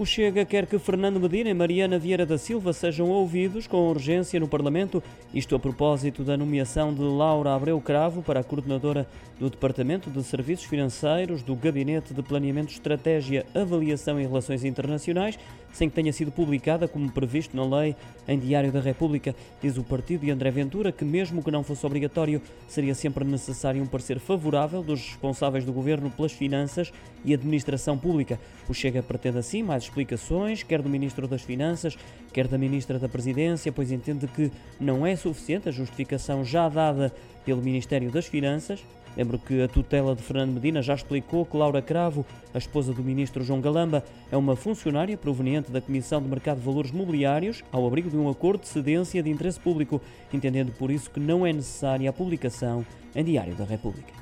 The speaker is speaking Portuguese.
O Chega quer que Fernando Medina e Mariana Vieira da Silva sejam ouvidos com urgência no Parlamento, isto a propósito da nomeação de Laura Abreu Cravo para a coordenadora do Departamento de Serviços Financeiros do Gabinete de Planeamento, Estratégia, Avaliação e Relações Internacionais, sem que tenha sido publicada como previsto na lei em Diário da República. Diz o partido de André Ventura que, mesmo que não fosse obrigatório, seria sempre necessário um parecer favorável dos responsáveis do governo pelas finanças e administração pública. O Chega pretende assim mais explicações, quer do Ministro das Finanças, quer da Ministra da Presidência, pois entende que não é suficiente a justificação já dada pelo Ministério das Finanças. Lembro que a tutela de Fernando Medina já explicou que Laura Cravo, a esposa do ministro João Galamba, é uma funcionária proveniente da Comissão de Mercado de Valores Mobiliários ao abrigo de um acordo de cedência de interesse público, entendendo por isso que não é necessária a publicação em Diário da República.